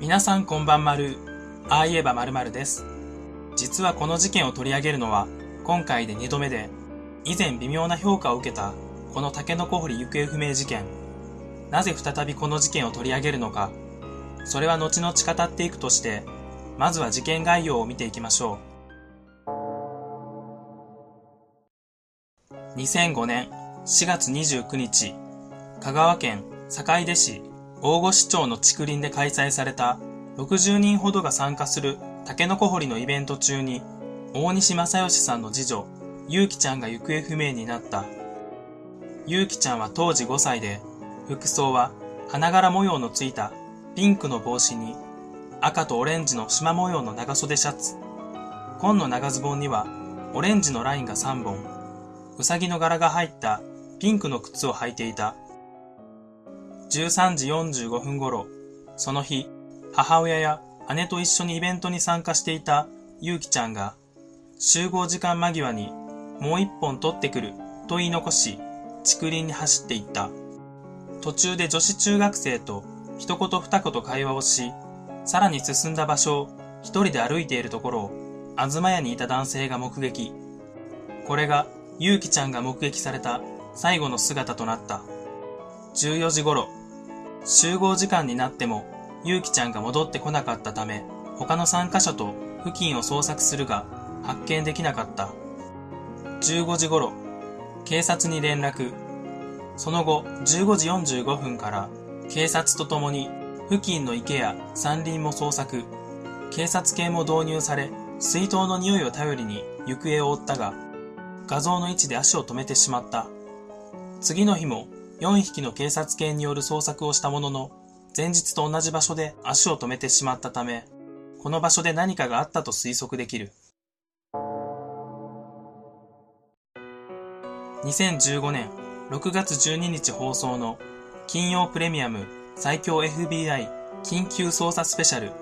皆さんこんばんまる。ああ言えばまるです。実はこの事件を取り上げるのは今回で2度目で、以前微妙な評価を受けたこのタケノコ掘り行方不明事件。なぜ再びこの事件を取り上げるのか、それは後々語っていくとして、まずは事件概要を見ていきましょう。2005年4月29日、香川県坂出市大御市町の竹林で開催された60人ほどが参加するタケノコ掘りのイベント中に大西正義さんの次女、ゆうきちゃんが行方不明になった。ゆうきちゃんは当時5歳で、服装は花柄模様のついたピンクの帽子に赤とオレンジの縞模様の長袖シャツ。紺の長ズボンにはオレンジのラインが3本、うさぎの柄が入ったピンクの靴を履いていた。13時45分頃、その日、母親や姉と一緒にイベントに参加していたゆうきちゃんが、集合時間間際にもう一本取ってくると言い残し、竹林に走っていった。途中で女子中学生と一言二言会話をし、さらに進んだ場所を一人で歩いているところを、東屋にいた男性が目撃。これが、ゆうきちゃんが目撃された最後の姿となった。14時頃、集合時間になっても、ゆうきちゃんが戻ってこなかったため、他の参加者と付近を捜索するが、発見できなかった。15時頃、警察に連絡。その後、15時45分から、警察と共に、付近の池や山林も捜索。警察犬も導入され、水筒の匂いを頼りに行方を追ったが、画像の位置で足を止めてしまった。次の日も4匹の警察犬による捜索をしたものの、前日と同じ場所で足を止めてしまったため、この場所で何かがあったと推測できる。2015年6月12日放送の金曜プレミアム最強 FBI 緊急捜査スペシャル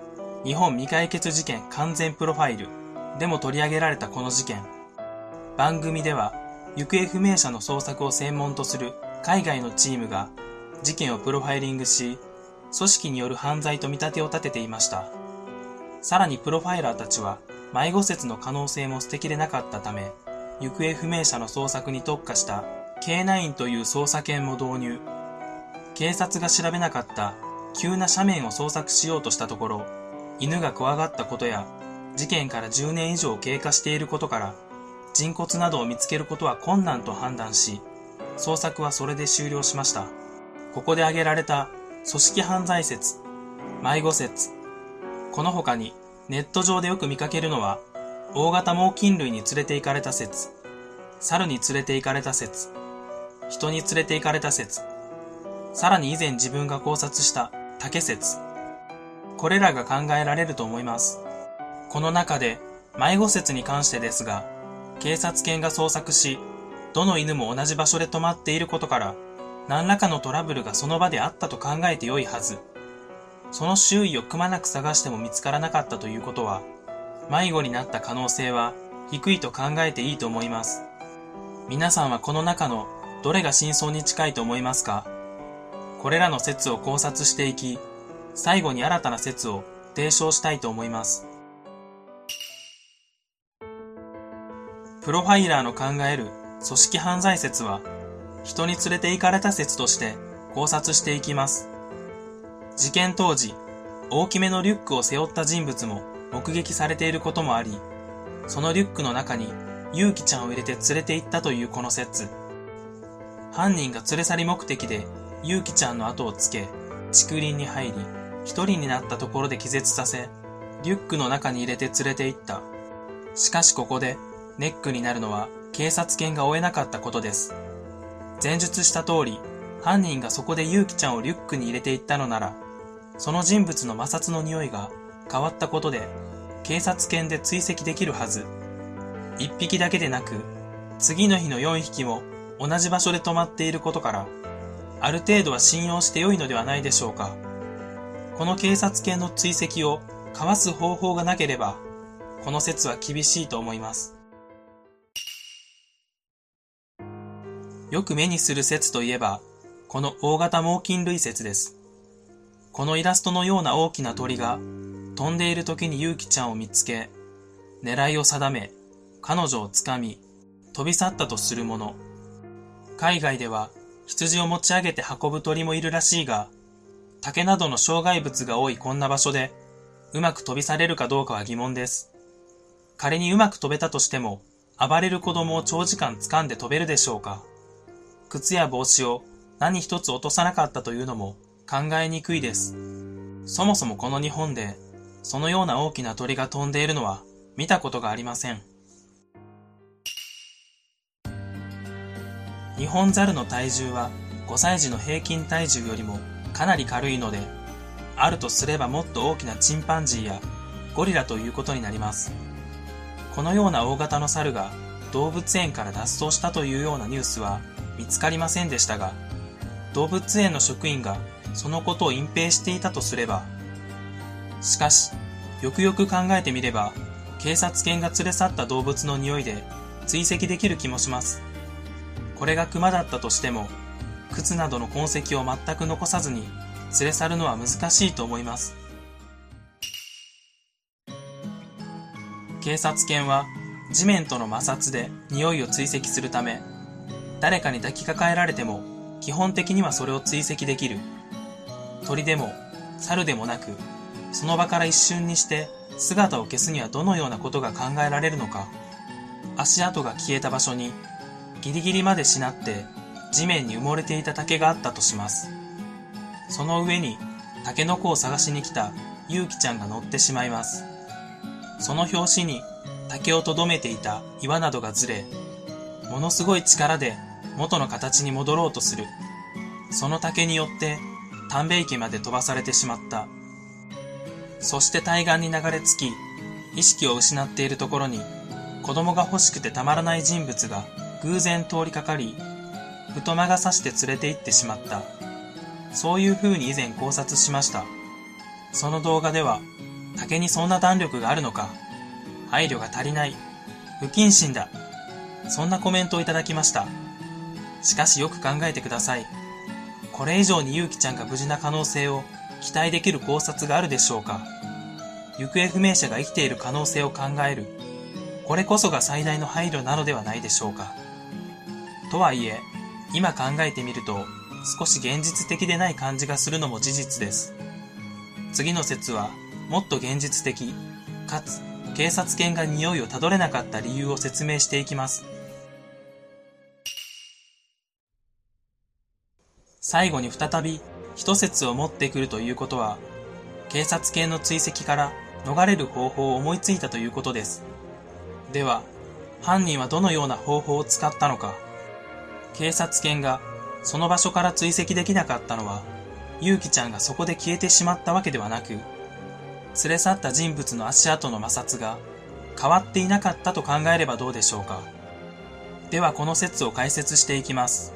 日本未解決事件完全プロファイルでも取り上げられたこの事件。番組では行方不明者の捜索を専門とする海外のチームが事件をプロファイリングし、組織による犯罪と見立てを立てていました。さらにプロファイラーたちは迷子説の可能性も捨てきれなかったため、行方不明者の捜索に特化した K9 という捜査犬も導入。警察が調べなかった急な斜面を捜索しようとしたところ、犬が怖がったことや事件から10年以上経過していることから、人骨などを見つけることは困難と判断し、捜索はそれで終了しました。ここで挙げられた組織犯罪説、迷子説、この他にネット上でよく見かけるのは、大型猛禽類に連れて行かれた説、猿に連れて行かれた説、人に連れて行かれた説、さらに以前自分が考察した竹説、これらが考えられると思います。この中で迷子説に関してですが、警察犬が捜索し、どの犬も同じ場所で止まっていることから、何らかのトラブルがその場であったと考えてよいはず。その周囲をくまなく探しても見つからなかったということは、迷子になった可能性は低いと考えていいと思います。皆さんはこの中のどれが真相に近いと思いますか？これらの説を考察していき、最後に新たな説を提唱したいと思います。プロファイラーの考える組織犯罪説は、人に連れて行かれた説として考察していきます。事件当時、大きめのリュックを背負った人物も目撃されていることもあり、そのリュックの中にゆうきちゃんを入れて連れて行ったというこの説。犯人が連れ去り目的でゆうきちゃんの後をつけ、竹林に入り、一人になったところで気絶させ、リュックの中に入れて連れて行った。しかしここでネックになるのは警察犬が追えなかったことです。前述した通り、犯人がそこでゆうきちゃんをリュックに入れていったのなら、その人物の摩擦の匂いが変わったことで、警察犬で追跡できるはず。一匹だけでなく、次の日の4匹も同じ場所で止まっていることから、ある程度は信用して良いのではないでしょうか。この警察犬の追跡をかわす方法がなければ、この説は厳しいと思います。よく目にする説といえば、この大型猛禽類説です。このイラストのような大きな鳥が飛んでいる時にゆうきちゃんを見つけ、狙いを定め、彼女をつかみ、飛び去ったとするもの。海外では羊を持ち上げて運ぶ鳥もいるらしいが、竹などの障害物が多いこんな場所で、うまく飛び去れるかどうかは疑問です。仮にうまく飛べたとしても、暴れる子供を長時間掴んで飛べるでしょうか靴や帽子を何一つ落とさなかったというのも考えにくいです。そもそもこの日本で、そのような大きな鳥が飛んでいるのは見たことがありません。日本ザルの体重は5歳児の平均体重よりもかなり軽いので、あるとすればもっと大きなチンパンジーやゴリラということになります。このような大型の猿が動物園から脱走したというようなニュースは見つかりませんでしたが、動物園の職員がそのことを隠蔽していたとすれば、しかし、よくよく考えてみれば、警察犬が連れ去った動物の匂いで追跡できる気もします。これが熊だったとしても、靴などの痕跡を全く残さずに連れ去るのは難しいと思います。警察犬は地面との摩擦で匂いを追跡するため、誰かに抱きかかえられても基本的にはそれを追跡できる。鳥でも猿でもなく、その場から一瞬にして姿を消すにはどのようなことが考えられるのか。足跡が消えた場所にギリギリまでしなって地面に埋もれていた竹があったとします。その上にタケノコを探しに来たゆうきちゃんが乗ってしまいます。その拍子に竹をとどめていた岩などがずれ、ものすごい力で元の形に戻ろうとする。その竹によって丹米池まで飛ばされてしまった。そして対岸に流れ着き、意識を失っているところに子供が欲しくてたまらない人物が偶然通りかかり、太間が刺して連れて行ってしまった。そういう風に以前考察しました。その動画では、竹にそんな弾力があるのか、配慮が足りない、不謹慎だ、そんなコメントをいただきました。しかしよく考えてください。これ以上にゆうきちゃんが無事な可能性を期待できる考察があるでしょうか行方不明者が生きている可能性を考える。これこそが最大の配慮なのではないでしょうか。とはいえ、今考えてみると少し現実的でない感じがするのも事実です。次の説はもっと現実的、かつ警察犬が匂いをたどれなかった理由を説明していきます。最後に再び一説を持ってくるということは、警察犬の追跡から逃れる方法を思いついたということです。では、犯人はどのような方法を使ったのか。警察犬がその場所から追跡できなかったのは、ゆうきちゃんがそこで消えてしまったわけではなく、連れ去った人物の足跡の摩擦が変わっていなかったと考えればどうでしょうか。ではこの説を解説していきます。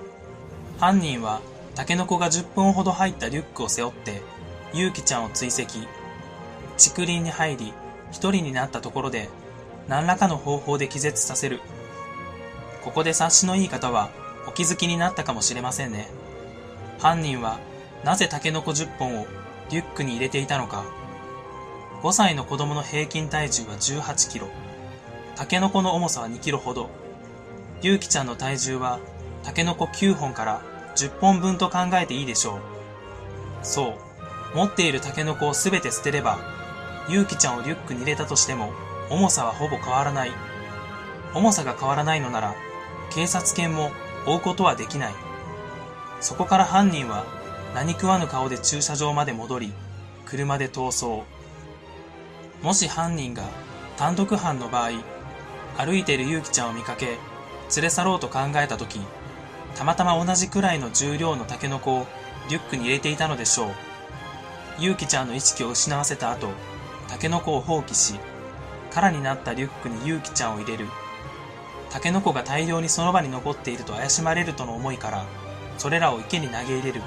犯人はタケノコが10本ほど入ったリュックを背負って、ゆうきちゃんを追跡。竹林に入り、一人になったところで、何らかの方法で気絶させる。ここで察しのいい方は、お気づきになったかもしれませんね。犯人は、なぜタケノコ10本をリュックに入れていたのか。5歳の子供の平均体重は18キロ。タケノコの重さは2キロほど。ゆうきちゃんの体重は、タケノコ9本から10本分と考えていいでしょう。そう。持っているタケノコをすべて捨てれば、ゆうきちゃんをリュックに入れたとしても、重さはほぼ変わらない。重さが変わらないのなら、警察犬も追うことはできない。そこから犯人は何食わぬ顔で駐車場まで戻り、車で逃走。もし犯人が単独犯の場合、歩いているゆうきちゃんを見かけ、連れ去ろうと考えたとき、たまたま同じくらいの重量のタケノコをリュックに入れていたのでしょう。ゆうきちゃんの意識を失わせた後、タケノコを放棄し、空になったリュックにゆうきちゃんを入れる。タケノコが大量にその場に残っていると怪しまれるとの思いから、それらを池に投げ入れる。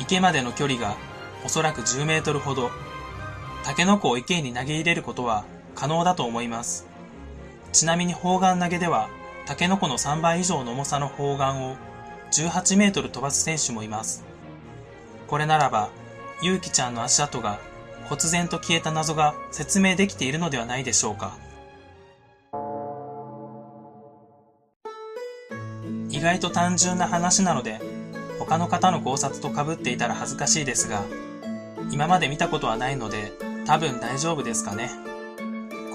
池までの距離がおそらく10メートルほど。タケノコを池に投げ入れることは可能だと思います。ちなみに砲丸投げではタケノコの3倍以上の重さの砲丸を18メートル飛ばす選手もいます。これならば、ゆうきちゃんの足跡が忽然と消えた謎が説明できているのではないでしょうか。意外と単純な話なので、他の方の考察と被っていたら恥ずかしいですが、今まで見たことはないので、多分大丈夫ですかね。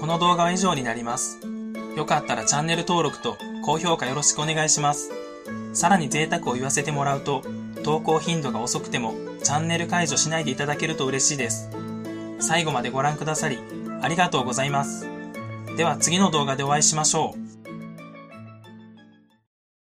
この動画は以上になります。よかったらチャンネル登録と高評価よろしくお願いします。さらに贅沢を言わせてもらうと、投稿頻度が遅くてもチャンネル解除しないでいただけると嬉しいです。最後までご覧くださり、ありがとうございます。では次の動画でお会いしましょう。